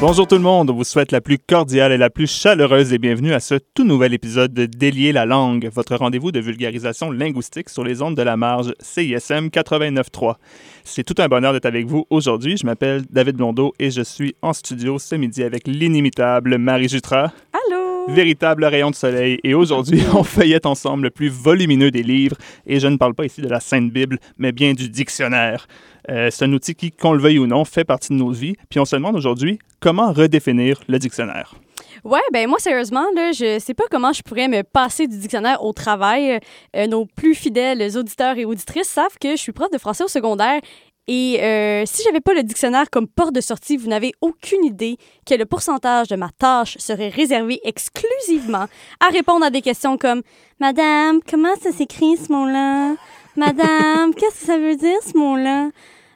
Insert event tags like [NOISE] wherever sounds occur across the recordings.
Bonjour tout le monde, on vous souhaite la plus cordiale et la plus chaleureuse et bienvenue à ce tout nouvel épisode de Délier la langue, votre rendez-vous de vulgarisation linguistique sur les ondes de la marge CISM 89.3. C'est tout un bonheur d'être avec vous aujourd'hui. Je m'appelle David Blondeau et je suis en studio ce midi avec l'inimitable Marie Jutra. Allô? Véritable rayon de soleil. Et aujourd'hui, [LAUGHS] on feuillette ensemble le plus volumineux des livres. Et je ne parle pas ici de la Sainte Bible, mais bien du dictionnaire. Euh, c'est un outil qui, qu'on le veuille ou non, fait partie de nos vies. Puis on se demande aujourd'hui comment redéfinir le dictionnaire? Ouais, ben moi, sérieusement, là, je sais pas comment je pourrais me passer du dictionnaire au travail. Euh, nos plus fidèles auditeurs et auditrices savent que je suis prof de français au secondaire. Et euh, si j'avais pas le dictionnaire comme porte de sortie, vous n'avez aucune idée que le pourcentage de ma tâche serait réservé exclusivement à répondre à des questions comme Madame, comment ça s'écrit ce mot-là? Madame, [LAUGHS] qu'est-ce que ça veut dire ce mot-là?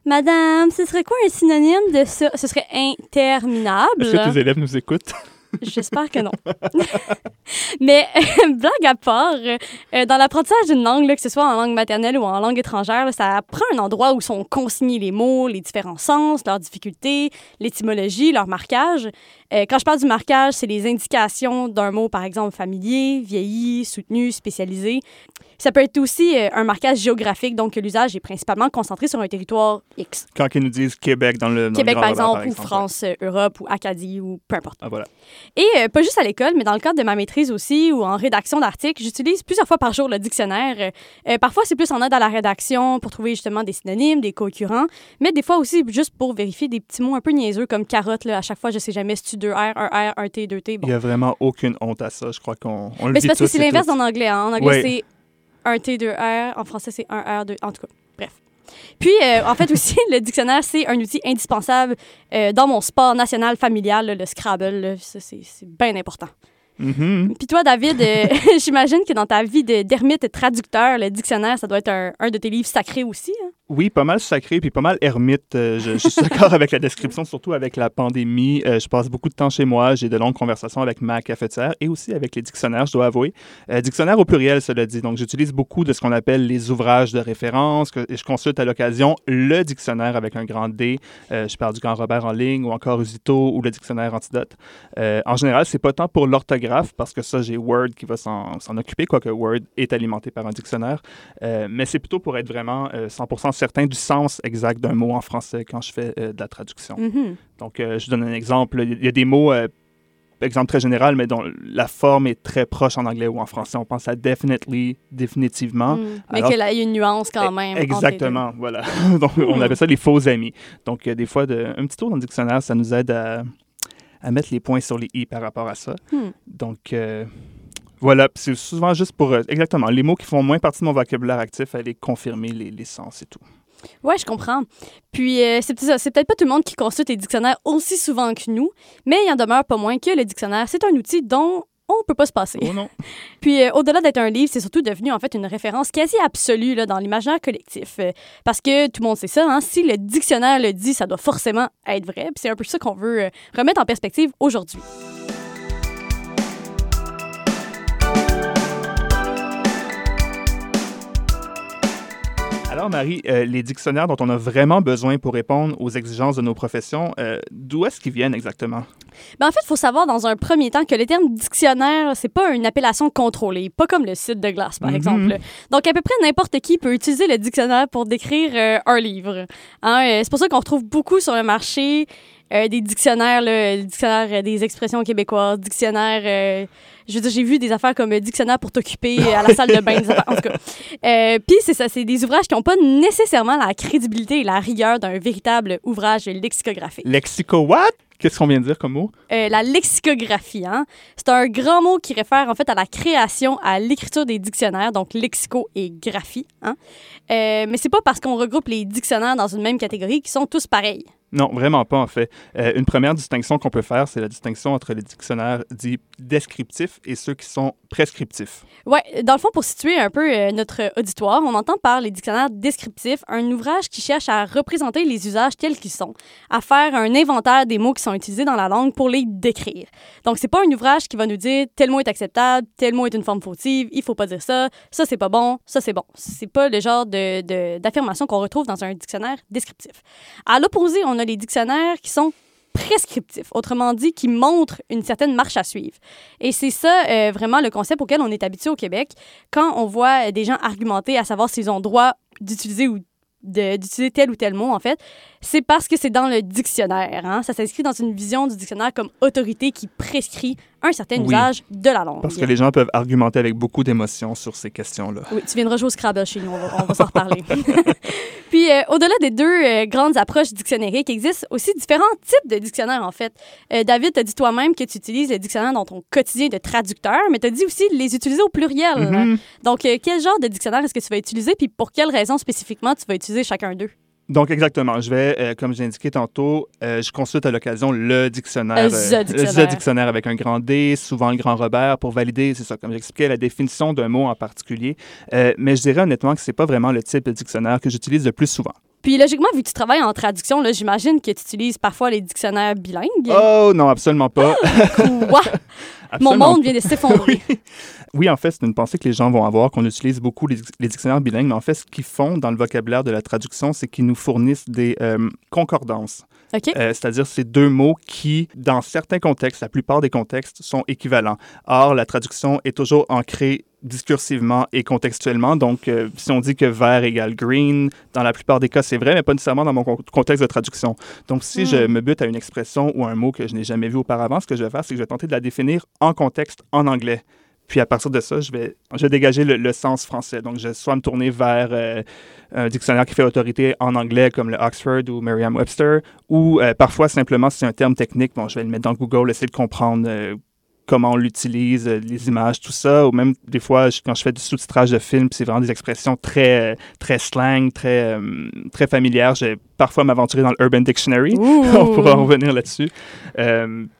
Madame, ce serait quoi un synonyme de ça? Ce serait interminable. Est-ce que tes élèves nous écoutent? J'espère que non. [LAUGHS] Mais [LAUGHS] blague à part, euh, dans l'apprentissage d'une langue, là, que ce soit en langue maternelle ou en langue étrangère, ça prend un endroit où sont consignés les mots, les différents sens, leurs difficultés, l'étymologie, leur marquage. Euh, quand je parle du marquage, c'est les indications d'un mot, par exemple familier, vieilli, soutenu, spécialisé. Ça peut être aussi euh, un marquage géographique, donc l'usage est principalement concentré sur un territoire X. Quand ils nous disent Québec dans le. Dans Québec, le par Grand Robert, exemple, ou France, euh, Europe, ou Acadie, ou peu importe. Ah, voilà. Et euh, pas juste à l'école, mais dans le cadre de ma maîtrise aussi, ou en rédaction d'articles, j'utilise plusieurs fois par jour le dictionnaire. Euh, parfois, c'est plus en aide à la rédaction pour trouver justement des synonymes, des concurrents, mais des fois aussi juste pour vérifier des petits mots un peu niaiseux comme carotte. Là. À chaque fois, je sais jamais si tu deux R, un R, un T, deux T. Bon. Il n'y a vraiment aucune honte à ça. Je crois qu'on on le Mais c'est parce que c'est l'inverse en anglais. hein. En anglais, Ouais. Un T, deux R. En français, c'est un R, deux. En tout cas, bref. Puis, euh, en fait, [LAUGHS] aussi, le dictionnaire, c'est un outil indispensable euh, dans mon sport national familial, là, le Scrabble. là. Ça, c'est bien important. Mhm. Puis toi, David, euh, [LAUGHS] j'imagine que dans ta vie de- d'ermite traducteur, le dictionnaire, ça doit être un, un de tes livres sacrés aussi. hein? Oui, pas mal sacré, puis pas mal ermite. Euh, je, je suis [LAUGHS] d'accord avec la description, surtout avec la pandémie. Euh, je passe beaucoup de temps chez moi. J'ai de longues conversations avec ma cafetière et aussi avec les dictionnaires, je dois avouer. Euh, dictionnaire au pluriel, cela dit. Donc, j'utilise beaucoup de ce qu'on appelle les ouvrages de référence que, et je consulte à l'occasion le dictionnaire avec un grand D. Euh, je parle du Grand Robert en ligne ou encore Usito ou le dictionnaire Antidote. En général, c'est pas tant pour l'orthographe parce que ça, j'ai Word qui va s'en occuper, quoique Word est alimenté par un dictionnaire. Mais c'est plutôt pour être vraiment euh, 100% certain du sens exact d'un mot en français quand je fais euh, de la traduction. Mhm. Donc, euh, je donne un exemple. Il y a des mots, euh, exemple très général, mais dont la forme est très proche en anglais ou en français. On pense à definitely, définitivement. Mm. Mais qu'il y a une nuance quand même. les deux. Exactement, voilà. [LAUGHS] Donc, on appelle ça les faux amis. Donc, des fois, de, un petit tour dans le dictionnaire, ça nous aide à, à mettre les points sur les i par rapport à ça. Hmm. Donc, voilà. C'est souvent juste pour, euh, exactement, les mots qui font moins partie de mon vocabulaire actif, aller confirmer les, les sens et tout. Ouais, je comprends. Puis, euh, c'est peut-être pas tout le monde qui consulte les dictionnaires aussi souvent que nous, mais il en demeure pas moins que le dictionnaire, c'est un outil dont on peut pas se passer. Oh non! [LAUGHS] Puis, euh, au-delà d'être un livre, c'est surtout devenu en fait une référence quasi absolue là, dans l'imaginaire collectif. Euh, parce que tout le monde sait ça, hein, si le dictionnaire le dit, ça doit forcément être vrai. Puis c'est un peu ça qu'on veut remettre en perspective aujourd'hui. Alors, Marie, euh, les dictionnaires dont on a vraiment besoin pour répondre aux exigences de nos professions, euh, d'où est-ce qu'ils viennent exactement? Ben, en fait, il faut savoir dans un premier temps que le terme dictionnaire, c'est pas une appellation contrôlée, pas comme le site de glace, par Mhm. exemple. Donc, à peu près n'importe qui peut utiliser le dictionnaire pour décrire euh, un livre. Hein, c'est pour ça qu'on retrouve beaucoup sur le marché euh, des dictionnaires, là, le dictionnaire euh, des expressions québécoises, dictionnaire. euh, je veux dire, j'ai vu des affaires comme dictionnaire pour t'occuper à la salle de bain, des affaires, en tout cas. Euh, Puis, c'est ça, c'est des ouvrages qui n'ont pas nécessairement la crédibilité et la rigueur d'un véritable ouvrage lexicographique. Lexico what? Qu'est-ce qu'on vient de dire comme mot? Euh, la lexicographie, hein? c'est un grand mot qui réfère en fait à la création, à l'écriture des dictionnaires, donc lexico et graphie. Hein? Euh, mais c'est pas parce qu'on regroupe les dictionnaires dans une même catégorie qu'ils sont tous pareils. Non, vraiment pas, en fait. Euh, une première distinction qu'on peut faire, c'est la distinction entre les dictionnaires dits descriptifs et ceux qui sont prescriptifs. Ouais, dans le fond, pour situer un peu euh, notre auditoire, on entend par les dictionnaires descriptifs un ouvrage qui cherche à représenter les usages tels qu'ils sont, à faire un inventaire des mots qui sont utilisés dans la langue pour les décrire. Donc, c'est pas un ouvrage qui va nous dire tel mot est acceptable, tel mot est une forme fautive, il faut pas dire ça, ça c'est pas bon, ça c'est bon. C'est pas le genre de, de- d'affirmation qu'on retrouve dans un dictionnaire descriptif. À l'opposé, on a les dictionnaires qui sont prescriptif, autrement dit, qui montre une certaine marche à suivre. Et c'est ça euh, vraiment le concept auquel on est habitué au Québec. Quand on voit des gens argumenter à savoir s'ils ont droit d'utiliser ou d'utiliser tel ou tel mot, en fait, c'est parce que c'est dans le dictionnaire. Hein? Ça s'inscrit dans une vision du dictionnaire comme autorité qui prescrit un certain Oui. usage de la langue. Parce que les gens peuvent argumenter avec beaucoup d'émotion sur ces questions-là. Oui, tu viendras jouer au Scrabble chez nous, on va, va s'en reparler. [LAUGHS] Puis, euh, au-delà des deux euh, grandes approches dictionnériques, il existe aussi différents types de dictionnaires, en fait. Euh, David, tu as dit toi-même que tu utilises le dictionnaire dans ton quotidien de traducteur, mais tu as dit aussi les utiliser au pluriel. Mhm. Donc, quel genre de dictionnaire est-ce que tu vas utiliser, puis pour quelles raisons spécifiquement tu vas utiliser chacun d'eux? Donc, exactement. Je vais, euh, comme j'ai indiqué tantôt, euh, je consulte à l'occasion le dictionnaire. Euh, the dictionnaire. dictionnaire avec un grand D, souvent le grand Robert, pour valider, c'est ça, comme j'expliquais, la définition d'un mot en particulier. Euh, mais je dirais honnêtement que c'est pas vraiment le type de dictionnaire que j'utilise le plus souvent. Puis, logiquement, vu que tu travailles en traduction, là, j'imagine que tu utilises parfois les dictionnaires bilingues. Oh non, absolument pas. Quoi? [LAUGHS] Mon monde vient de s'effondrer. [LAUGHS] Oui. Oui, en fait, c'est une pensée que les gens vont avoir, qu'on utilise beaucoup les, les dictionnaires bilingues, mais en fait, ce qu'ils font dans le vocabulaire de la traduction, c'est qu'ils nous fournissent des euh, concordances. OK? Euh, C'est-à-dire ces deux mots qui, dans certains contextes, la plupart des contextes, sont équivalents. Or, la traduction est toujours ancrée discursivement et contextuellement. Donc, euh, si on dit que vert égale green, dans la plupart des cas, c'est vrai, mais pas nécessairement dans mon con- contexte de traduction. Donc, si je me bute à une expression ou un mot que je n'ai jamais vu auparavant, ce que je vais faire, c'est que je vais tenter de la définir en contexte en anglais. Puis à partir de ça, je vais, je vais dégager le, le sens français. Donc, je vais soit me tourner vers euh, un dictionnaire qui fait autorité en anglais, comme le Oxford ou Merriam-Webster, ou euh, parfois simplement, si c'est un terme technique, bon, je vais le mettre dans Google, essayer de comprendre euh, comment on l'utilise, les images, tout ça. Ou même des fois, je- quand je fais du sous-titrage de films, c'est vraiment des expressions très, très slang, très, très familières. Je vais parfois m'aventurer dans le Urban Dictionary. [LAUGHS] On pourra en revenir là-dessus.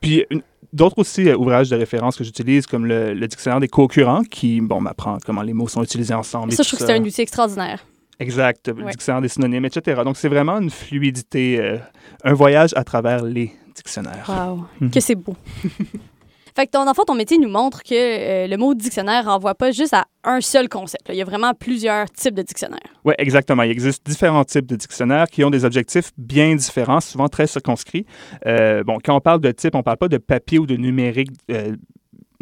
Puis une- d'autres aussi euh, ouvrages de référence que j'utilise, comme le, le dictionnaire des co-occurrents, qui bon, m'apprend comment les mots sont utilisés ensemble. et Ça, je trouve que c'est un outil extraordinaire. Exact, le dictionnaire des synonymes, etc. Donc c'est vraiment une fluidité, euh, un voyage à travers les dictionnaires. Wow, Mhm. que c'est beau. [LAUGHS] fait que ton enfant, ton métier nous montre que euh, le mot dictionnaire renvoie pas juste à un seul concept. Il y a vraiment plusieurs types de dictionnaires. Oui, exactement. Il existe différents types de dictionnaires qui ont des objectifs bien différents, souvent très circonscrits. Euh, bon, quand on parle de type, on ne parle pas de papier ou de numérique euh,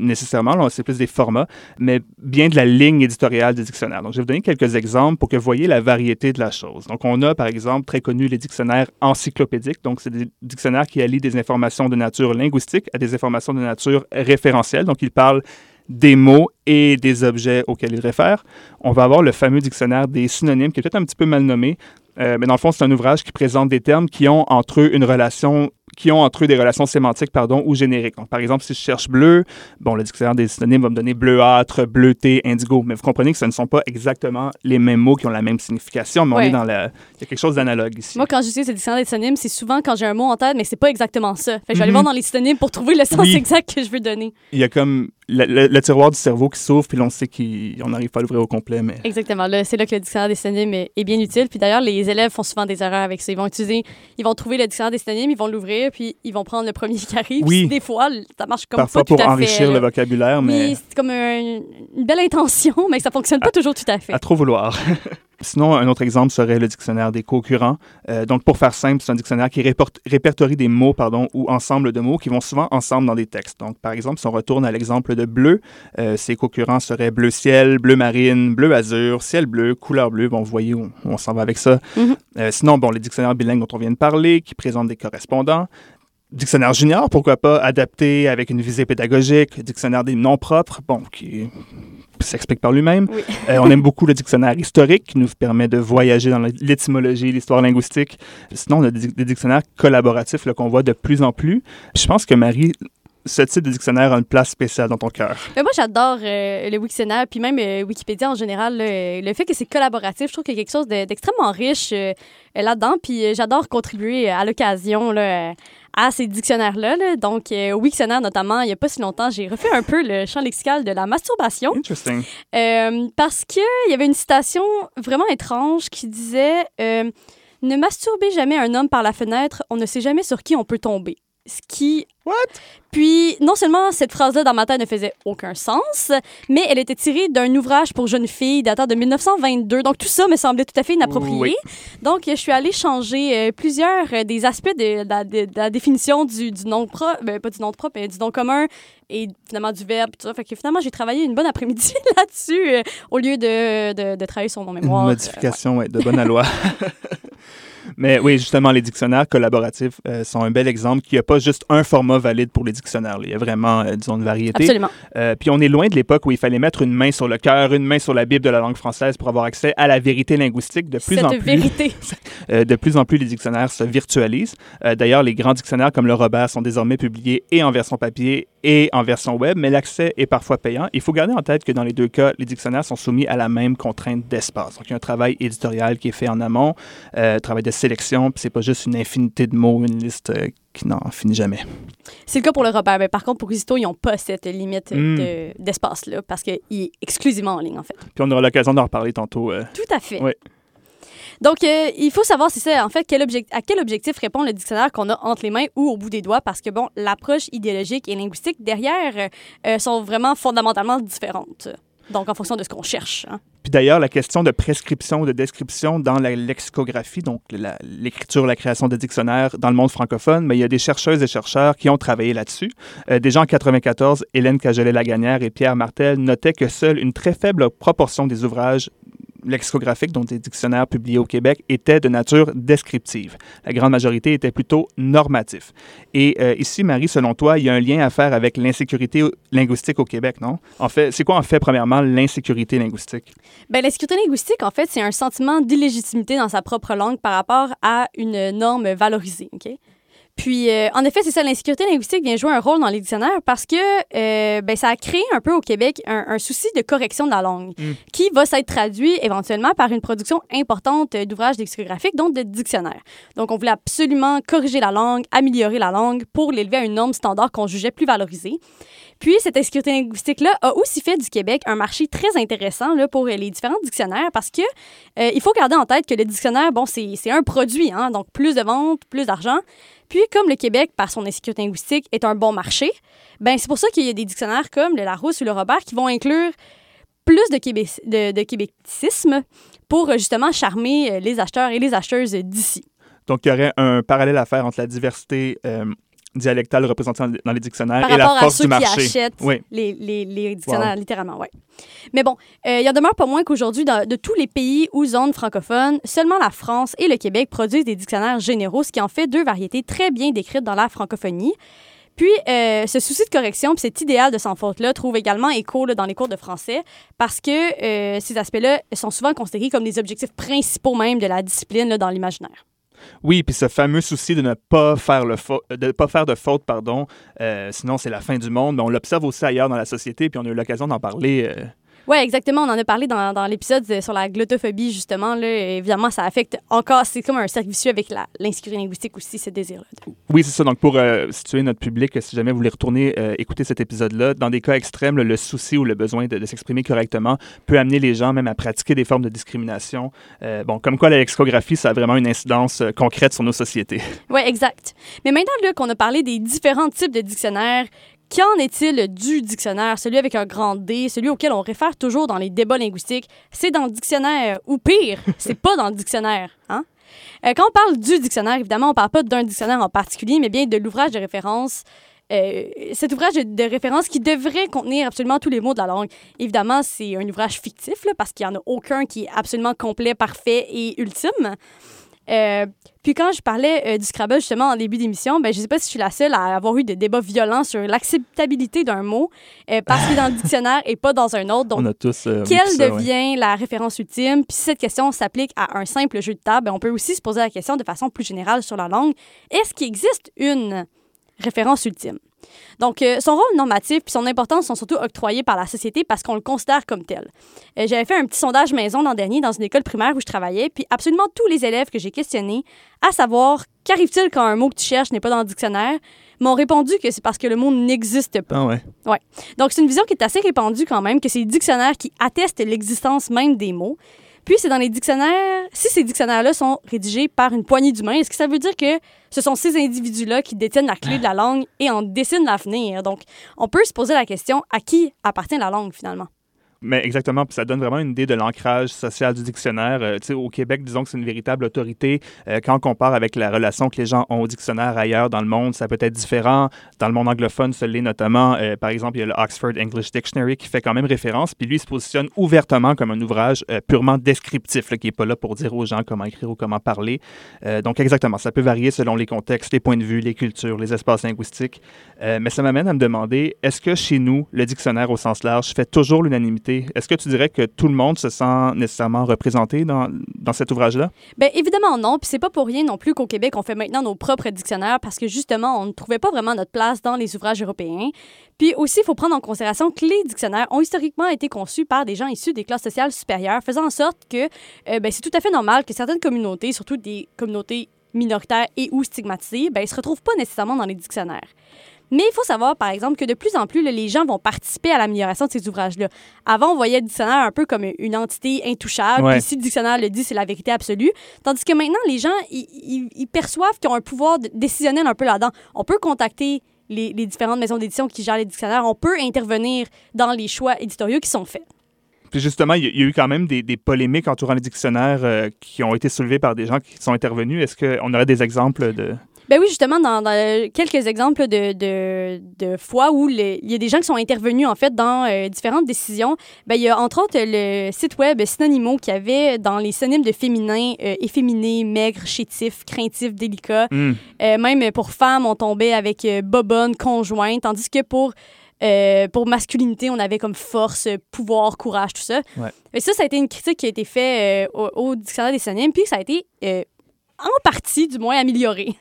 nécessairement, là, c'est plus des formats, mais bien de la ligne éditoriale des dictionnaires. Donc, je vais vous donner quelques exemples pour que vous voyez la variété de la chose. Donc, on a, par exemple, très connu les dictionnaires encyclopédiques. Donc, c'est des dictionnaires qui allient des informations de nature linguistique à des informations de nature référentielle. Donc, ils parlent des mots et des objets auxquels ils réfèrent. On va avoir le fameux dictionnaire des synonymes, qui est peut-être un petit peu mal nommé, euh, mais dans le fond, c'est un ouvrage qui présente des termes qui ont entre eux une relation qui ont entre eux des relations sémantiques pardon, ou génériques. Donc, par exemple, si je cherche bleu, bon, le dictionnaire des synonymes va me donner bleuâtre, bleuté, indigo. Mais vous comprenez que ce ne sont pas exactement les mêmes mots qui ont la même signification, mais on est dans la... Il y a quelque chose d'analogue ici. Moi, quand j'utilise le dictionnaire des synonymes, c'est souvent quand j'ai un mot en tête, mais c'est pas exactement ça. Fait que je vais aller Mhm. voir dans les synonymes pour trouver le sens Oui. exact que je veux donner. Il y a comme le, le- le tiroir du cerveau qui s'ouvre, puis on sait qu'on n'arrive pas à l'ouvrir au complet, mais... Exactement. C'est là que le dictionnaire des synonymes est, est bien utile. Puis d'ailleurs, les élèves font souvent des erreurs avec ça. Ils vont utiliser, ils vont trouver le dictionnaire des synonymes, ils vont l'ouvrir, puis ils vont prendre le premier qui arrive. Oui. Puis Des fois, ça marche comme Parfois pas tout pour à enrichir fait. le vocabulaire, mais... Oui, c'est comme un- une belle intention, [LAUGHS] mais ça fonctionne pas toujours tout à fait. à trop vouloir. [LAUGHS] Sinon, un autre exemple serait le dictionnaire des co-occurrents. Euh, donc, pour faire simple, c'est un dictionnaire qui répertorie des mots pardon, ou ensemble de mots qui vont souvent ensemble dans des textes. Donc, par exemple, si on retourne à l'exemple de bleu, euh, ces co-occurrents seraient bleu ciel, bleu marine, bleu azur, ciel bleu, couleur bleue. Bon, vous voyez où on, s'en va avec ça. Mhm. Euh, sinon, bon, les dictionnaires bilingues dont on vient de parler, qui présentent des correspondants. Dictionnaire junior, pourquoi pas, adapté avec une visée pédagogique. Dictionnaire des noms propres, bon, qui s'explique par lui-même. Oui. Euh, on aime beaucoup le dictionnaire historique qui nous permet de voyager dans l'étymologie, l'histoire linguistique. Sinon, on a des, dictionnaires collaboratifs qu'on voit de plus en plus. Puis je pense que Marie, ce type de dictionnaire a une place spéciale dans ton cœur. Mais moi, j'adore euh, le Wiktionnaire, puis même euh, Wikipédia en général. là, le fait que c'est collaboratif, je trouve qu'il y a quelque chose de- d'extrêmement riche euh, là-dedans. Puis j'adore contribuer à l'occasion à ces dictionnaires-là. là. Donc, euh, au Wiktionnaire notamment, il n'y a pas si longtemps, j'ai refait un peu le champ lexical de la masturbation. Interesting. Euh, parce qu'il y avait une citation vraiment étrange qui disait euh, Ne masturbez jamais un homme par la fenêtre, on ne sait jamais sur qui on peut tomber. Ce qui What? puis, non seulement cette phrase-là dans ma tête ne faisait aucun sens, mais elle était tirée d'un ouvrage pour jeunes filles datant de 1922. Donc, tout ça me semblait tout à fait inapproprié. Oui. Donc, je suis allée changer euh, plusieurs euh, des aspects de, la- de- de la définition du, du nom propre, ben, pas du nom propre, mais du nom commun et finalement du verbe. Tout ça. Fait que finalement, j'ai travaillé une bonne après-midi [LAUGHS] là-dessus euh, au lieu de, travailler sur mon Une mémoire. modification, ouais, de bonne loi. [LAUGHS] Mais oui, justement, les dictionnaires collaboratifs euh, sont un bel exemple qu'il n'y a pas juste un format valide pour les dictionnaires. Il y a vraiment, euh, disons, une variété. Absolument. Euh, puis on est loin de l'époque où il fallait mettre une main sur le cœur, une main sur la Bible de la langue française pour avoir accès à la vérité linguistique. De plus Cette en plus, vérité. [LAUGHS] euh, de plus en plus, les dictionnaires se virtualisent. Euh, D'ailleurs, les grands dictionnaires comme le Robert sont désormais publiés et en version papier et en version web, mais l'accès est parfois payant. Il faut garder en tête que dans les deux cas, les dictionnaires sont soumis à la même contrainte d'espace. Donc, il y a un travail éditorial qui est fait en amont, euh, travail de sélection, puis c'est pas juste une infinité de mots, une liste euh, qui n'en finit jamais. C'est le cas pour le Robert. Mais par contre, pour Isisto, ils n'ont pas cette limite Mm. de- d'espace-là parce qu'il est exclusivement en ligne, en fait. Puis on aura l'occasion d'en reparler tantôt. euh. Tout à fait. Ouais. Donc, euh, il faut savoir, c'est ça, en fait, quel à quel objectif répond le dictionnaire qu'on a entre les mains ou au bout des doigts, parce que, bon, l'approche idéologique et linguistique derrière euh, sont vraiment fondamentalement différentes. Donc, en fonction de ce qu'on cherche. hein. Puis d'ailleurs, la question de prescription ou de description dans la lexicographie, donc l'écriture, la création de dictionnaires dans le monde francophone, mais il y a des chercheuses et chercheurs qui ont travaillé là-dessus. Euh, déjà en 94, Hélène Cagelet-Laganière et Pierre Martel notaient que seule une très faible proportion des ouvrages lexicographiques, dont des dictionnaires publiés au Québec, étaient de nature descriptive. La grande majorité était plutôt normatif. Et euh, ici, Marie, selon toi, il y a un lien à faire avec l'insécurité linguistique au Québec, non? En fait, c'est quoi en fait, premièrement, l'insécurité linguistique? Ben, la sécurité linguistique, en fait, c'est un sentiment d'illégitimité dans sa propre langue par rapport à une norme valorisée. OK? Puis, euh, en effet, c'est ça, l'insécurité linguistique vient jouer un rôle dans les dictionnaires parce que euh, ben, ça a créé un peu au Québec un, un souci de correction de la langue Mm. qui va s'être traduit éventuellement par une production importante d'ouvrages lexicographiques, donc de dictionnaires. Donc, on voulait absolument corriger la langue, améliorer la langue pour l'élever à une norme standard qu'on jugeait plus valorisée. Puis, cette insécurité linguistique-là a aussi fait du Québec un marché très intéressant là, pour les différents dictionnaires parce que euh, il faut garder en tête que le dictionnaire, bon, c'est c'est un produit, hein, donc plus de ventes, plus d'argent. Puis, comme le Québec, par son insécurité linguistique, est un bon marché, ben c'est pour ça qu'il y a des dictionnaires comme le Larousse ou le Robert qui vont inclure plus de, québé pour euh, justement charmer euh, les acheteurs et les acheteuses d'ici. Donc, il y aurait un parallèle à faire entre la diversité euh, dialectale représentée dans- les dictionnaires Par et la rapport à force ceux du qui marché. achètent Oui. les, les, les dictionnaires, littéralement, ouais. Mais bon, euh, il en demeure pas moins qu'aujourd'hui, de tous les pays ou zones francophones, seulement la France et le Québec produisent des dictionnaires généraux, ce qui en fait deux variétés très bien décrites dans la francophonie. Puis, euh, ce souci de correction, puis cet idéal de sans faute-là, trouve également écho là, dans les cours de français parce que euh, ces aspects-là sont souvent considérés comme des objectifs principaux même de la discipline là, dans l'imaginaire. Oui, puis ce fameux souci de ne pas faire, de pas faute, pardon, euh, sinon c'est la fin du monde, mais on l'observe aussi ailleurs dans la société, puis on a eu l'occasion d'en parler. euh, Oui, exactement. On en a parlé dans, dans l'épisode euh, sur la glottophobie, justement. Là. Évidemment, ça affecte encore, c'est comme un cercle vicieux avec l'insécurité linguistique aussi, ce désir-là. Oui, c'est ça. Donc, pour euh, situer notre public, si jamais vous voulez retourner euh, écouter cet épisode-là, dans des cas extrêmes, le, le souci ou le besoin de, de s'exprimer correctement peut amener les gens même à pratiquer des formes de discrimination. Euh, bon, comme quoi la lexicographie, ça a vraiment une incidence concrète sur nos sociétés. Oui, exact. Mais maintenant qu'on a parlé des différents types de dictionnaires, qu'en est-il du dictionnaire, celui avec un grand D, celui auquel on réfère toujours dans les débats linguistiques? C'est dans le dictionnaire, ou pire, [LAUGHS] c'est pas dans le dictionnaire. Hein? Euh, quand on parle du dictionnaire, évidemment, on parle pas d'un dictionnaire en particulier, mais bien de l'ouvrage de référence. euh, cet ouvrage de, référence qui devrait contenir absolument tous les mots de la langue. Évidemment, c'est un ouvrage fictif, là, parce qu'il n'y en a aucun qui est absolument complet, parfait et ultime. Euh, puis quand je parlais euh, du Scrabble justement en début d'émission, ben je sais pas si je suis la seule à avoir eu des débats violents sur l'acceptabilité d'un mot euh, parce qu'il est dans le dictionnaire et pas dans un autre. Donc on a tous. euh, quelle ça, ouais. devient la référence ultime? Puis si cette question s'applique à un simple jeu de table, ben, on peut aussi se poser la question de façon plus générale sur la langue. Est-ce qu'il existe une référence ultime? Donc, euh, son rôle normatif puis son importance sont surtout octroyés par la société parce qu'on le considère comme tel. Euh, J'avais fait un petit sondage maison l'an dernier dans une école primaire où je travaillais, puis absolument tous les élèves que j'ai questionnés, à savoir qu'arrive-t-il quand un mot que tu cherches n'est pas dans le dictionnaire, m'ont répondu que c'est parce que le mot n'existe pas. Ah ouais. Donc, c'est une vision qui est assez répandue quand même, que c'est les dictionnaires qui attestent l'existence même des mots. Puis c'est dans les dictionnaires, si ces dictionnaires-là sont rédigés par une poignée d'humains, est-ce que ça veut dire que ce sont ces individus-là qui détiennent la clé de la langue et en dessinent l'avenir? Donc, on peut se poser la question, à qui appartient la langue finalement? Mais exactement, puis ça donne vraiment une idée de l'ancrage social du dictionnaire. Euh, au Québec, disons que c'est une véritable autorité. Euh, quand on compare avec la relation que les gens ont au dictionnaire ailleurs dans le monde, ça peut être différent. Dans le monde anglophone, ce l'est notamment. Euh, par exemple, il y a le Oxford English Dictionary qui fait quand même référence, puis lui, se positionne ouvertement comme un ouvrage purement descriptif, qui n'est pas là pour dire aux gens comment écrire ou comment parler. donc, exactement, ça peut varier selon les contextes, les points de vue, les cultures, les espaces linguistiques. mais ça m'amène à me demander, est-ce que chez nous, le dictionnaire au sens large fait toujours l'unanimité est-ce que tu dirais que tout le monde se sent nécessairement représenté dans, dans cet ouvrage-là? Bien, évidemment non. Puis c'est pas pour rien non plus qu'au Québec, on fait maintenant nos propres dictionnaires parce que justement, on ne trouvait pas vraiment notre place dans les ouvrages européens. Puis aussi, il faut prendre en considération que les dictionnaires ont historiquement été conçus par des gens issus des classes sociales supérieures, faisant en sorte que euh, ben, c'est tout à fait normal que certaines communautés, surtout des communautés minoritaires et ou stigmatisées, ben, ils se retrouvent pas nécessairement dans les dictionnaires. Mais il faut savoir, par exemple, que de plus en plus, les gens vont participer à l'amélioration de ces ouvrages-là. Avant, on voyait le dictionnaire un peu comme une entité intouchable. Puis si le dictionnaire le dit, c'est la vérité absolue. Tandis que maintenant, les gens, ils perçoivent qu'ils ont un pouvoir décisionnel un peu là-dedans. On peut contacter les, différentes maisons d'édition qui gèrent les dictionnaires. On peut intervenir dans les choix éditoriaux qui sont faits. Puis justement, il y, a eu quand même des, polémiques entourant les dictionnaires euh, qui ont été soulevées par des gens qui sont intervenus. Est-ce qu'on aurait des exemples de... Ben oui, justement, dans, quelques exemples de, de, de fois où il y a des gens qui sont intervenus, en fait, dans euh, différentes décisions. Ben, il y a, entre autres, le site web Synonymo qui avait, dans les synonymes de féminin, euh, efféminé, maigre, chétif, craintif, délicat. Hmm. Euh, même pour femmes, on tombait avec bobonne, conjointe, tandis que pour... pour masculinité, on avait comme force, pouvoir, courage, tout ça. Et ça, ça a été une critique qui a été faite au, au, dictionnaire des synonymes, puis ça a été en partie, du moins, amélioré.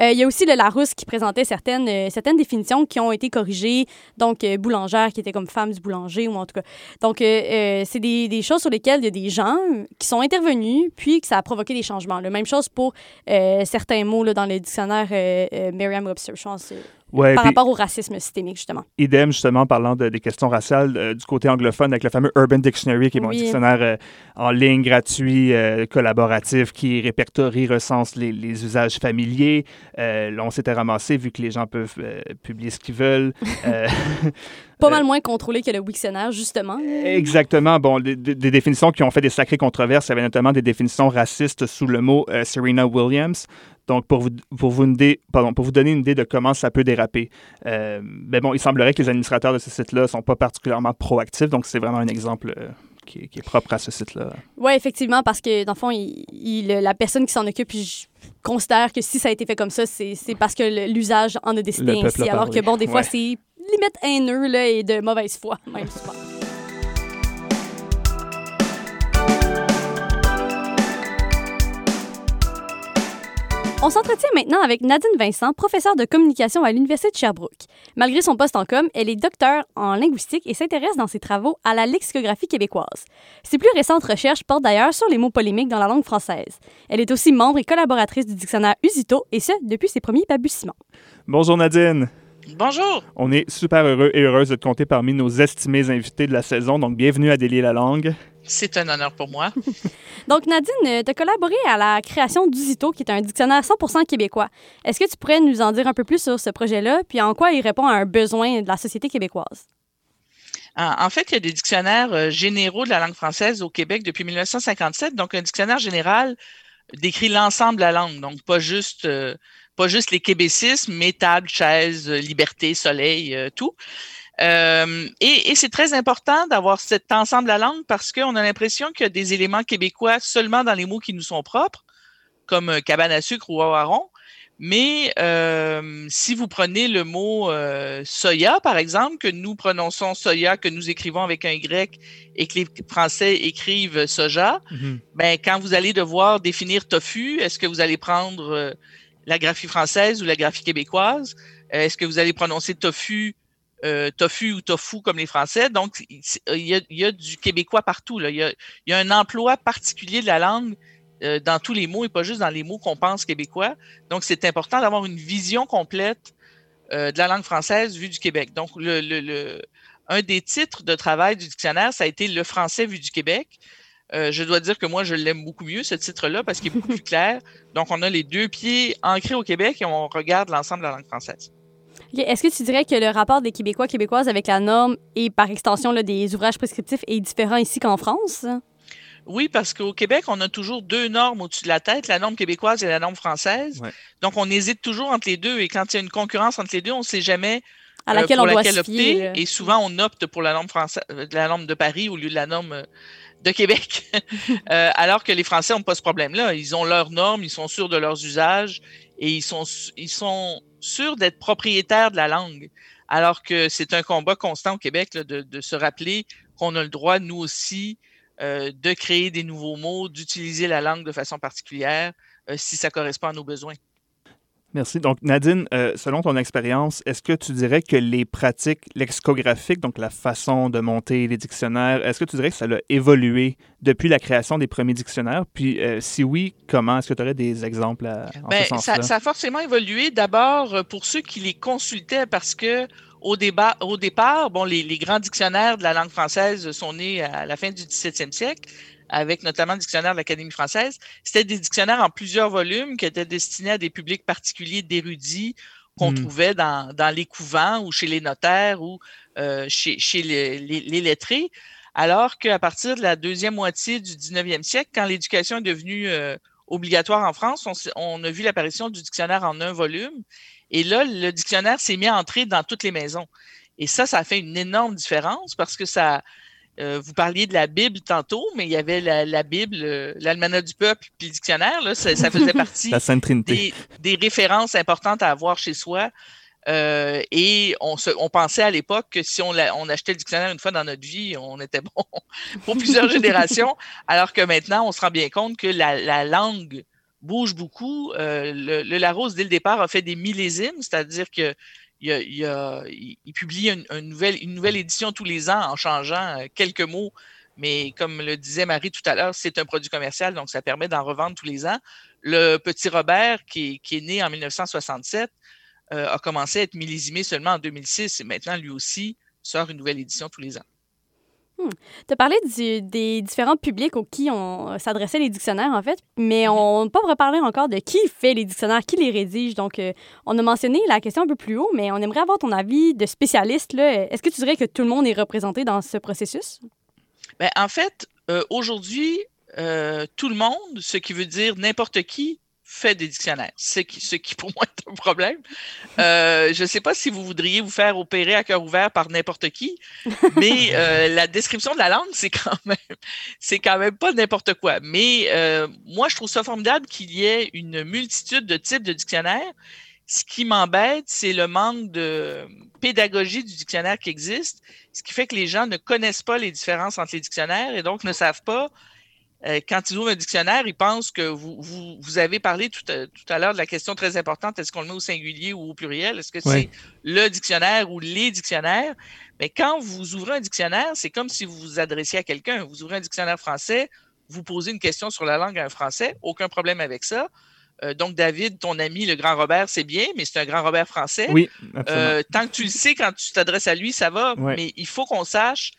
Euh, il y a aussi le Larousse qui présentait certaines, euh, certaines définitions qui ont été corrigées. Donc, euh, boulangère qui était comme femme du boulanger, ou en tout cas. Donc, c'est des, des, choses sur lesquelles il y a des gens qui sont intervenus, puis que ça a provoqué des changements. La même chose pour certains mots là, dans le dictionnaire Merriam-Webster, je pense par rapport au racisme systémique, justement. Idem, justement, parlant de, des questions raciales, euh, du côté anglophone, avec le fameux Urban Dictionary, qui est mon dictionnaire euh, en ligne, gratuit, euh, collaboratif, qui répertorie, recense les, les usages familiers. là, on s'était ramassé, vu que les gens peuvent publier ce qu'ils veulent. [LAUGHS] Pas mal moins contrôlé que le Wiktionnaire, justement. Exactement. Bon, des, des, définitions qui ont fait des sacrées controverses. Il y avait notamment des définitions racistes sous le mot Serena Williams. Donc, pour vous, pour vous, pardon, pour vous donner une idée de comment ça peut déraper. Euh, mais bon, il semblerait que les administrateurs de ce site-là ne sont pas particulièrement proactifs, donc c'est vraiment un exemple euh, qui, est, propre à ce site-là. Oui, effectivement, parce que dans le fond, il, la personne qui s'en occupe, je considère que si ça a été fait comme ça, c'est parce que l'usage en a décidé ainsi. Alors que bon, des fois, c'est limite haineux là, et de mauvaise foi. [LAUGHS] On s'entretient maintenant avec Nadine Vincent, professeure de communication à l'Université de Sherbrooke. Malgré son poste en com, elle est docteure en linguistique et s'intéresse dans ses travaux à la lexicographie québécoise. Ses plus récentes recherches portent d'ailleurs sur les mots polémiques dans la langue française. Elle est aussi membre et collaboratrice du dictionnaire Usito, et ce, depuis ses premiers balbutiements. Bonjour Nadine. Bonjour. On est super heureux et heureuse de te compter parmi nos estimés invités de la saison, donc bienvenue à Délier la langue. C'est un honneur pour moi. [LAUGHS] Donc, Nadine, euh, tu as collaboré à la création d'Usito, qui est un dictionnaire 100% québécois. Est-ce que tu pourrais nous en dire un peu plus sur ce projet-là, puis en quoi il répond à un besoin de la société québécoise? En fait, il y a des dictionnaires euh, généraux de la langue française au Québec depuis 1957. Donc, un dictionnaire général décrit l'ensemble de la langue, donc pas juste, euh, pas juste les québécismes, mais table, chaise, liberté, soleil, tout. Euh, et, et c'est très important d'avoir cet ensemble à langue parce qu'on a l'impression qu'il y a des éléments québécois seulement dans les mots qui nous sont propres, comme euh, cabane à sucre ou awaron. Mais euh, si vous prenez le mot euh, soya, par exemple, que nous prononçons soya, que nous écrivons avec un grec et que les Français écrivent soja, mm-hmm. ben, quand vous allez devoir définir tofu, est-ce que vous allez prendre euh, la graphie française ou la graphie québécoise? Est-ce que vous allez prononcer tofu euh, tofu ou tofu comme les Français? Donc, il y a, du québécois partout. Il, y a, un emploi particulier de la langue euh, dans tous les mots et pas juste dans les mots qu'on pense québécois. Donc, c'est important d'avoir une vision complète euh, de la langue française vue du Québec. Donc, un des titres de travail du dictionnaire, ça a été Le français vu du Québec. Euh, je dois dire que moi, je l'aime beaucoup mieux, ce titre-là, parce qu'il est beaucoup plus clair. Donc, on a les deux pieds ancrés au Québec et on regarde l'ensemble de la langue française. Est-ce que tu dirais que le rapport des Québécois québécoises avec la norme et par extension là, des ouvrages prescriptifs est différent ici qu'en France? Oui, parce qu'au Québec, on a toujours deux normes au-dessus de la tête, la norme québécoise et la norme française. Donc, on hésite toujours entre les deux. Et quand il y a une concurrence entre les deux, on ne sait jamais à laquelle on doit opter. Et souvent, on opte pour la norme française, la norme de Paris au lieu de la norme euh, de Québec. [LAUGHS] euh, alors que les Français n'ont pas ce problème-là. Ils ont leurs normes, ils sont sûrs de leurs usages et ils sont, ils sont sûrs d'être propriétaires de la langue. Alors que c'est un combat constant au Québec de, se rappeler qu'on a le droit, nous aussi, euh, de créer des nouveaux mots, d'utiliser la langue de façon particulière euh, si ça correspond à nos besoins. Merci. Donc, Nadine, euh, selon ton expérience, est-ce que tu dirais que les pratiques lexicographiques, donc la façon de monter les dictionnaires, est-ce que tu dirais que ça a évolué depuis la création des premiers dictionnaires? Puis, euh, si oui, comment? Est-ce que tu aurais des exemples à, en Bien, ce sens ça, ça, a forcément évolué. D'abord, euh, pour ceux qui les consultaient, parce que au, débat, au départ, bon, les, les, grands dictionnaires de la langue française sont nés à la fin du 17e siècle avec notamment le dictionnaire de l'Académie française. C'était des dictionnaires en plusieurs volumes qui étaient destinés à des publics particuliers d'érudits qu'on mmh. trouvait dans, dans, les couvents ou chez les notaires ou euh, chez, chez les, les, les, lettrés. Alors qu'à partir de la deuxième moitié du 19e siècle, quand l'éducation est devenue euh, obligatoire en France, on, on a vu l'apparition du dictionnaire en un volume. Et là, le dictionnaire s'est mis à entrer dans toutes les maisons. Et ça, ça a fait une énorme différence parce que ça, euh, vous parliez de la Bible tantôt, mais il y avait la, la Bible, euh, l'Almanach du peuple, puis le dictionnaire. Là, ça, ça faisait [LAUGHS] partie la Sainte Trinité. Des, des, références importantes à avoir chez soi. Euh, et on, se, on pensait à l'époque que si on, la, on achetait le dictionnaire une fois dans notre vie, on était [LAUGHS] bon pour plusieurs [LAUGHS] générations, alors que maintenant, on se rend bien compte que la, la langue bouge beaucoup. Euh, le, le Larousse, dès le départ, a fait des millésimes, c'est-à-dire que il, publie une, nouvelle, édition tous les ans en changeant euh, quelques mots. Mais comme le disait Marie tout à l'heure, c'est un produit commercial, donc ça permet d'en revendre tous les ans. Le petit Robert, qui est, qui est né en 1967, euh, a commencé à être millésimé seulement en 2006 et maintenant, lui aussi, sort une nouvelle édition tous les ans. Hmm. Tu as parlé du, des différents publics auxquels on s'adressait les dictionnaires, en fait, mais mm-hmm. on n'a pas reparlé encore de qui fait les dictionnaires, qui les rédige. Donc, euh, on a mentionné la question un peu plus haut, mais on aimerait avoir ton avis de spécialiste. Est-ce que tu dirais que tout le monde est représenté dans ce processus? Bien, en fait, euh, aujourd'hui, euh, tout le monde, ce qui veut dire n'importe qui, fait des dictionnaires, ce qui, ce qui pour [LAUGHS] moi est un problème. Euh, je ne sais pas si vous voudriez vous faire opérer à cœur ouvert par n'importe qui, mais [LAUGHS] euh, la description de la langue, c'est quand même, c'est quand même pas n'importe quoi. Mais euh, moi, je trouve ça formidable qu'il y ait une multitude de types de dictionnaires. Ce qui m'embête, c'est le manque de pédagogie du dictionnaire qui existe, ce qui fait que les gens ne connaissent pas les différences entre les dictionnaires et donc ne savent pas euh, quand ils ouvrent un dictionnaire, ils pensent que vous, vous, vous avez parlé tout à, tout à l'heure de la question très importante, est-ce qu'on le met au singulier ou au pluriel? Est-ce que c'est le dictionnaire ou les dictionnaires? Mais quand vous ouvrez un dictionnaire, c'est comme si vous vous adressiez à quelqu'un. Vous ouvrez un dictionnaire français, vous posez une question sur la langue à un Français, aucun problème avec ça. Euh, donc, David, ton ami, le grand Robert, c'est bien, mais c'est un grand Robert français. Oui, euh, tant que tu le sais, quand tu t'adresses à lui, ça va. Ouais. Mais il faut qu'on sache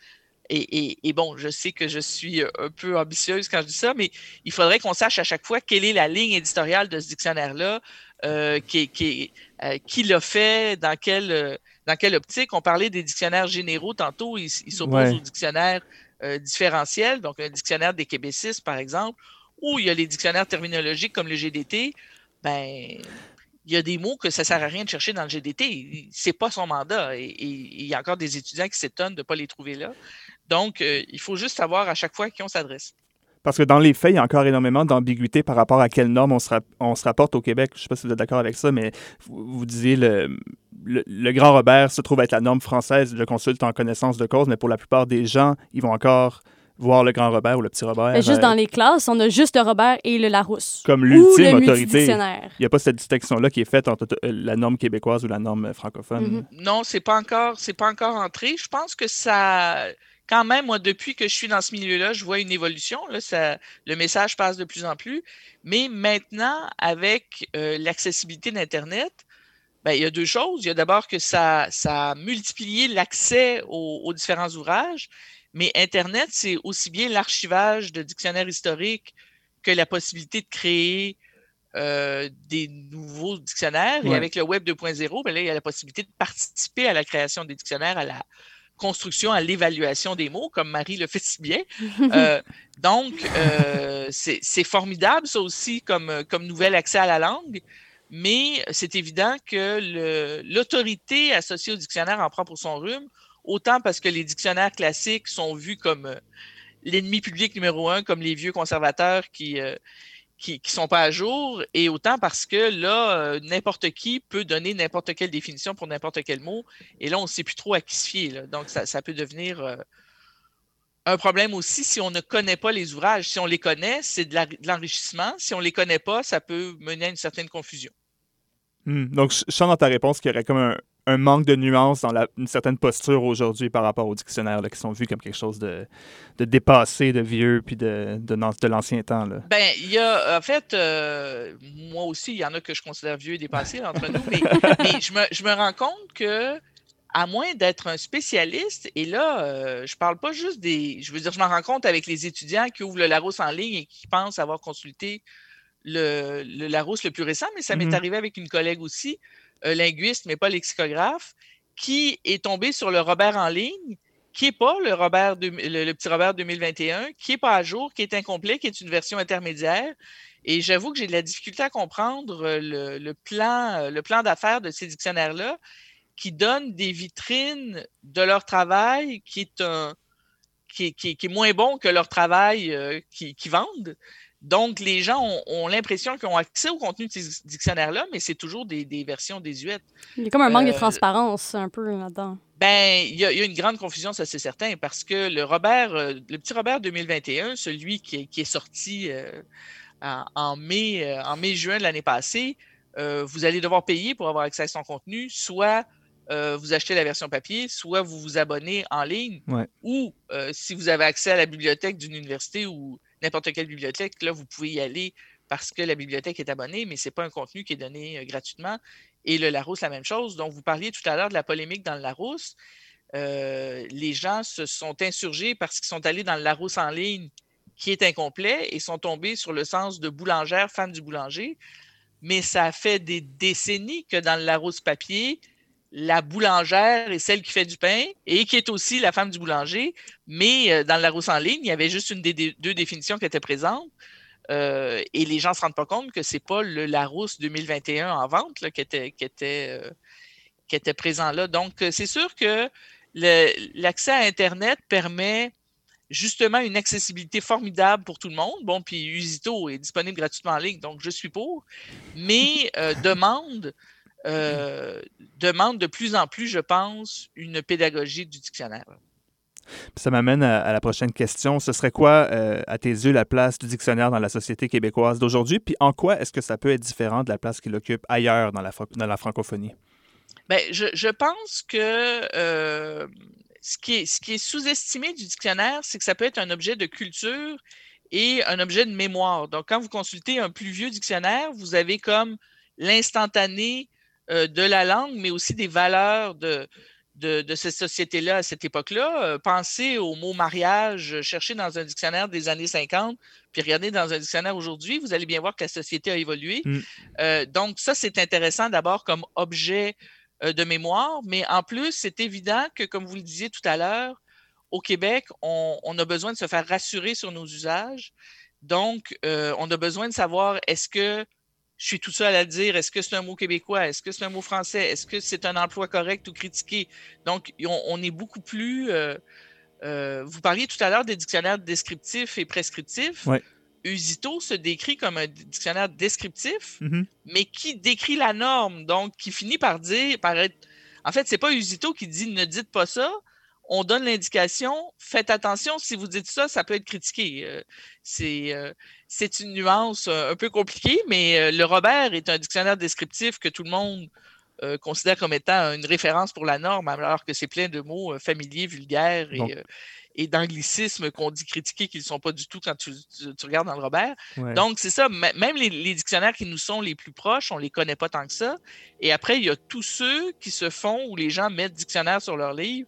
et, et, et, bon, je sais que je suis un peu ambitieuse quand je dis ça, mais il faudrait qu'on sache à chaque fois quelle est la ligne éditoriale de ce dictionnaire-là, euh, qui, qui, euh, qui l'a fait, dans quelle, dans quelle optique. On parlait des dictionnaires généraux tantôt, ils il s'opposent ouais. aux dictionnaires euh, différentiels, donc un dictionnaire des québécistes, par exemple, ou il y a les dictionnaires terminologiques comme le GDT. Ben, il y a des mots que ça sert à rien de chercher dans le GDT. C'est pas son mandat. Et, et, il y a encore des étudiants qui s'étonnent de ne pas les trouver là. Donc, euh, il faut juste savoir à chaque fois à qui on s'adresse. Parce que dans les faits, il y a encore énormément d'ambiguïté par rapport à quelle norme on se, on se rapporte au Québec. Je ne sais pas si vous êtes d'accord avec ça, mais vous, vous disiez le, le, le, Grand Robert se trouve être la norme française. Je consulte en connaissance de cause, mais pour la plupart des gens, ils vont encore voir le grand Robert ou le petit Robert. Mais juste euh, dans les classes, on a juste le Robert et le Larousse. Comme l'ultime autorité. Il n'y a pas cette distinction-là qui est faite entre la norme québécoise ou la norme francophone. Mm -hmm. Non, c'est pas encore, c'est pas encore entré. Je pense que ça, quand même, moi, depuis que je suis dans ce milieu-là, je vois une évolution. Là, ça, le message passe de plus en plus. Mais maintenant, avec euh, l'accessibilité d'Internet, ben, il y a deux choses. Il y a d'abord que ça, ça a multiplié l'accès aux, aux différents ouvrages Mais Internet, c'est aussi bien l'archivage de dictionnaires historiques que la possibilité de créer euh, des nouveaux dictionnaires. Et avec le Web 2.0, ben il y a la possibilité de participer à la création des dictionnaires, à la construction, à l'évaluation des mots, comme Marie le fait si bien. [LAUGHS] Euh, donc, euh, c'est formidable, ça aussi, comme, comme nouvel accès à la langue. Mais c'est évident que l'autorité associée au dictionnaire en prend pour son rhume, autant parce que les dictionnaires classiques sont vus comme l'ennemi public numéro un, comme les vieux conservateurs qui, qui ne sont pas à jour, et autant parce que là, euh, n'importe qui peut donner n'importe quelle définition pour n'importe quel mot, et là, on ne sait plus trop à qui se fier. Donc, ça, peut devenir euh, un problème aussi si on ne connaît pas les ouvrages. Si on les connaît, c'est de l'enrichissement. Si on ne les connaît pas, ça peut mener à une certaine confusion. Hmm. Donc, je sens dans ta réponse qu'il y aurait comme un, un manque de nuance dans la, une certaine posture aujourd'hui par rapport aux dictionnaires qui sont vus comme quelque chose de, de dépassé, de vieux, puis de, de, de l'ancien temps. Là. Ben, il y a, en fait, euh, moi aussi, il y en a que je considère vieux et dépassés [LAUGHS] entre nous, mais, je, me, je, me, rends compte que, à moins d'être un spécialiste, et là, euh, je parle pas juste des. Je veux dire, je m'en rends compte avec les étudiants qui ouvrent le Larousse en ligne et qui pensent avoir consulté le, le Larousse le plus récent, mais ça m'est mm-hmm. arrivé avec une collègue aussi linguiste, mais pas lexicographe, qui est tombé sur le Robert en ligne, qui n'est pas le, Robert le, petit Robert 2021, qui n'est pas à jour, qui est incomplet, qui est une version intermédiaire. Et j'avoue que j'ai de la difficulté à comprendre le, plan, le plan d'affaires de ces dictionnaires-là, qui donnent des vitrines de leur travail qui est, moins bon que leur travail euh, qui, qui vendent. Donc, les gens ont, l'impression qu'ils ont accès au contenu de ces dictionnaires-là, mais c'est toujours des, versions désuètes. Il y a comme un manque de euh, transparence un peu là-dedans. Ben, il y, a, une grande confusion, ça c'est certain, parce que le Robert, euh, le petit Robert 2021, celui qui est, sorti euh, en, mai, en mai-juin de l'année passée, vous allez devoir payer pour avoir accès à son contenu, soit vous achetez la version papier, soit vous vous abonnez en ligne, ou si vous avez accès à la bibliothèque d'une université ou n'importe quelle bibliothèque, là, vous pouvez y aller parce que la bibliothèque est abonnée, mais ce n'est pas un contenu qui est donné euh, gratuitement. Et le Larousse, la même chose. Donc, vous parliez tout à l'heure de la polémique dans le Larousse. Euh, les gens se sont insurgés parce qu'ils sont allés dans le Larousse en ligne qui est incomplet et sont tombés sur le sens de boulangère, femme du boulanger. Mais ça fait des décennies que dans le Larousse papier, la boulangère est celle qui fait du pain et qui est aussi la femme du boulanger. Mais euh, dans le Larousse en ligne, il y avait juste une des deux définitions qui était présente. Euh, et les gens ne se rendent pas compte que ce n'est pas le Larousse 2021 en vente euh, qui était présent là. Donc, c'est sûr que l'accès à Internet permet justement une accessibilité formidable pour tout le monde. Bon, puis Usito est disponible gratuitement en ligne, donc je suis pour, mais demande euh, demande de plus en plus, je pense, une pédagogie du dictionnaire. Ça m'amène à, la prochaine question. Ce serait quoi, euh, à tes yeux, la place du dictionnaire dans la société québécoise d'aujourd'hui? Puis en quoi est-ce que ça peut être différent de la place qu'il occupe ailleurs dans la, dans la francophonie? Bien, je, je, pense que euh, ce qui est, ce qui est sous-estimé du dictionnaire, c'est que ça peut être un objet de culture et un objet de mémoire. Donc, quand vous consultez un plus vieux dictionnaire, vous avez comme l'instantané euh, de la langue, mais aussi des valeurs de, de, cette société-là à cette époque-là. Euh, pensez au mot mariage, cherchez dans un dictionnaire des années 50, puis regardez dans un dictionnaire aujourd'hui, vous allez bien voir que la société a évolué. Mm. Euh, donc, ça, c'est intéressant d'abord comme objet de mémoire, mais en plus, c'est évident que, comme vous le disiez tout à l'heure, au Québec, on, on, a besoin de se faire rassurer sur nos usages. Donc, on a besoin de savoir est-ce que je suis tout seul à dire est-ce que c'est un mot québécois, est-ce que c'est un mot français, est-ce que c'est un emploi correct ou critiqué? Donc, on, est beaucoup plus. Euh, euh, vous parliez tout à l'heure des dictionnaires descriptifs et prescriptifs. Usito se décrit comme un dictionnaire descriptif, mm-hmm. mais qui décrit la norme, donc qui finit par dire, par être. En fait, c'est pas Usito qui dit ne dites pas ça, on donne l'indication, faites attention, si vous dites ça, ça peut être critiqué. Euh, euh, c'est une nuance euh, un peu compliquée, mais le Robert est un dictionnaire descriptif que tout le monde considère comme étant une référence pour la norme, alors que c'est plein de mots familiers, vulgaires et, d'anglicismes qu'on dit critiquer qui ne sont pas du tout quand tu, regardes dans le Robert. Donc, c'est ça, même les, les, dictionnaires qui nous sont les plus proches, on ne les connaît pas tant que ça. Et après, il y a tous ceux qui se font où les gens mettent dictionnaire sur leur livre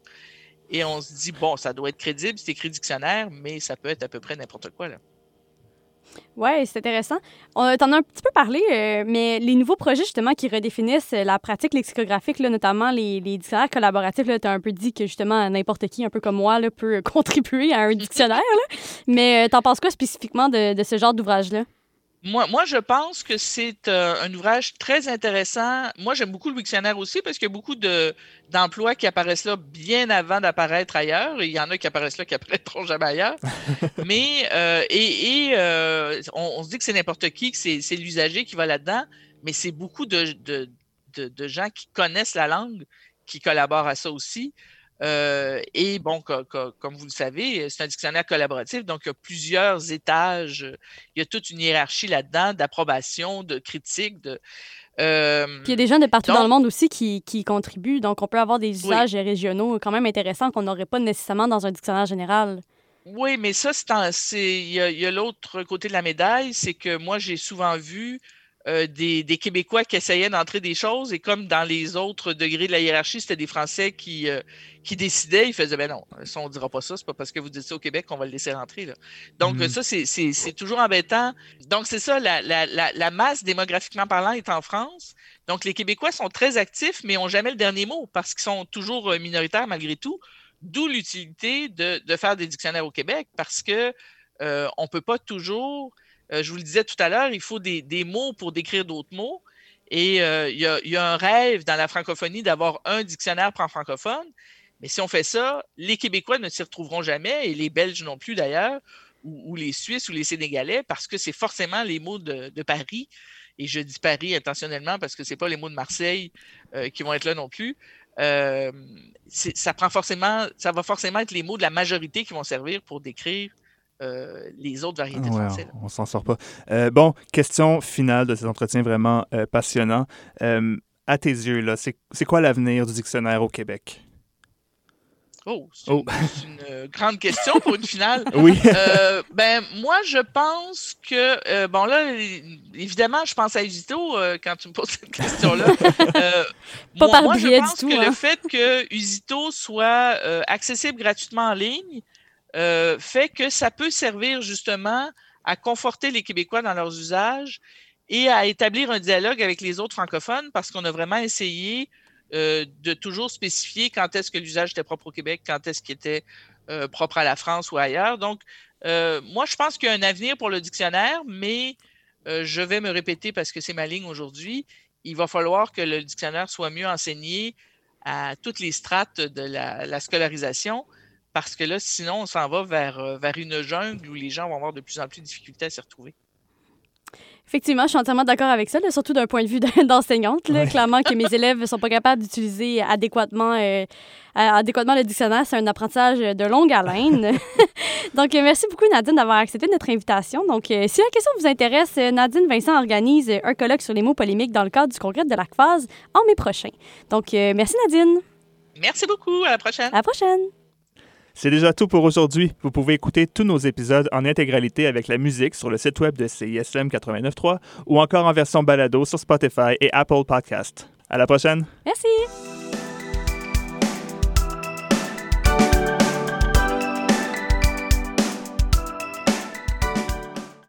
et on se dit, bon, ça doit être crédible, c'est écrit dictionnaire, mais ça peut être à peu près n'importe quoi. Là. Oui, c'est intéressant. On t'en as un petit peu parlé, euh, mais les nouveaux projets justement qui redéfinissent la pratique lexicographique, là, notamment les, dictionnaires collaboratifs, tu as un peu dit que justement n'importe qui, un peu comme moi, peut [LAUGHS] contribuer à un dictionnaire. Mais euh, t'en penses quoi spécifiquement de ce genre d'ouvrage-là? Moi, moi, je pense que c'est euh, un ouvrage très intéressant. Moi, j'aime beaucoup le dictionnaire aussi parce qu'il y a beaucoup de, d'emplois qui apparaissent là bien avant d'apparaître ailleurs. il y en a qui apparaissent là qui apparaîtront jamais ailleurs. [LAUGHS] Mais, euh, et, et euh, on, se dit que c'est n'importe qui, que c'est, l'usager qui va là-dedans, mais c'est beaucoup de, de, de gens qui connaissent la langue qui collaborent à ça aussi. Euh, et bon, comme vous le savez, c'est un dictionnaire collaboratif, donc il y a plusieurs étages. Il y a toute une hiérarchie là-dedans d'approbation, de critique, de. Euh, Puis il y a des gens de partout dans le monde aussi qui, qui, contribuent, donc on peut avoir des usages régionaux quand même intéressants qu'on n'aurait pas nécessairement dans un dictionnaire général. Oui, mais ça, c'est il y a, a l'autre côté de la médaille, c'est que moi, j'ai souvent vu euh, des, Québécois qui essayaient d'entrer des choses et comme dans les autres degrés de la hiérarchie, c'était des Français qui, euh, qui décidaient, ils faisaient ben non, ça on dira pas ça, c'est pas parce que vous dites ça au Québec qu'on va le laisser rentrer. Là. Donc mm-hmm. ça, c'est toujours embêtant. Donc c'est ça, la, la, la, masse démographiquement parlant est en France. Donc les Québécois sont très actifs, mais n'ont jamais le dernier mot parce qu'ils sont toujours euh, minoritaires malgré tout. D'où l'utilité de, de, faire des dictionnaires au Québec parce que euh, on peut pas toujours je vous le disais tout à l'heure, il faut des, mots pour décrire d'autres mots. Et euh, il y, a un rêve dans la francophonie d'avoir un dictionnaire francophone. Mais si on fait ça, les Québécois ne s'y retrouveront jamais, et les Belges non plus d'ailleurs, ou, les Suisses ou les Sénégalais, parce que c'est forcément les mots de, Paris. Et je dis Paris intentionnellement parce que ce n'est pas les mots de Marseille euh, qui vont être là non plus. ça prend forcément, ça va forcément être les mots de la majorité qui vont servir pour décrire euh, les autres variétés de français. On, s'en sort pas. Euh, bon, question finale de cet entretien vraiment euh, passionnant. à tes yeux, là, c'est quoi l'avenir du dictionnaire au Québec? Oh, c'est oh. une, grande question pour une finale. [LAUGHS] oui. ben, moi, je pense que, bon, là, évidemment, je pense à Usito quand tu me poses cette question-là. [LAUGHS] Pas moi, moi je pense que le hein. fait que Usito soit accessible gratuitement en ligne, euh, fait que ça peut servir justement à conforter les Québécois dans leurs usages et à établir un dialogue avec les autres francophones parce qu'on a vraiment essayé euh, de toujours spécifier quand est-ce que l'usage était propre au Québec, quand est-ce qu'il était euh, propre à la France ou ailleurs. Donc, moi, je pense qu'il y a un avenir pour le dictionnaire, mais je vais me répéter parce que c'est ma ligne aujourd'hui. Il va falloir que le dictionnaire soit mieux enseigné à toutes les strates de la scolarisation parce que là, sinon, on s'en va vers, euh, vers une jungle où les gens vont avoir de plus en plus de difficultés à s'y retrouver. Effectivement, je suis entièrement d'accord avec ça, surtout d'un point de vue [LAUGHS] d'enseignante. Clairement que mes élèves ne sont pas capables d'utiliser adéquatement, euh, adéquatement le dictionnaire. C'est un apprentissage de longue haleine. [LAUGHS] Donc, merci beaucoup, Nadine, d'avoir accepté notre invitation. Donc, euh, si la question vous intéresse, Nadine Vincent organise un colloque sur les mots polémiques dans le cadre du congrès de l'ACFAS en mai prochain. Donc, merci, Nadine. Merci beaucoup. À la prochaine. À la prochaine. C'est déjà tout pour aujourd'hui. Vous pouvez écouter tous nos épisodes en intégralité avec la musique sur le site web de CISM 89.3 ou encore en version balado sur Spotify et Apple Podcast. À la prochaine. Merci.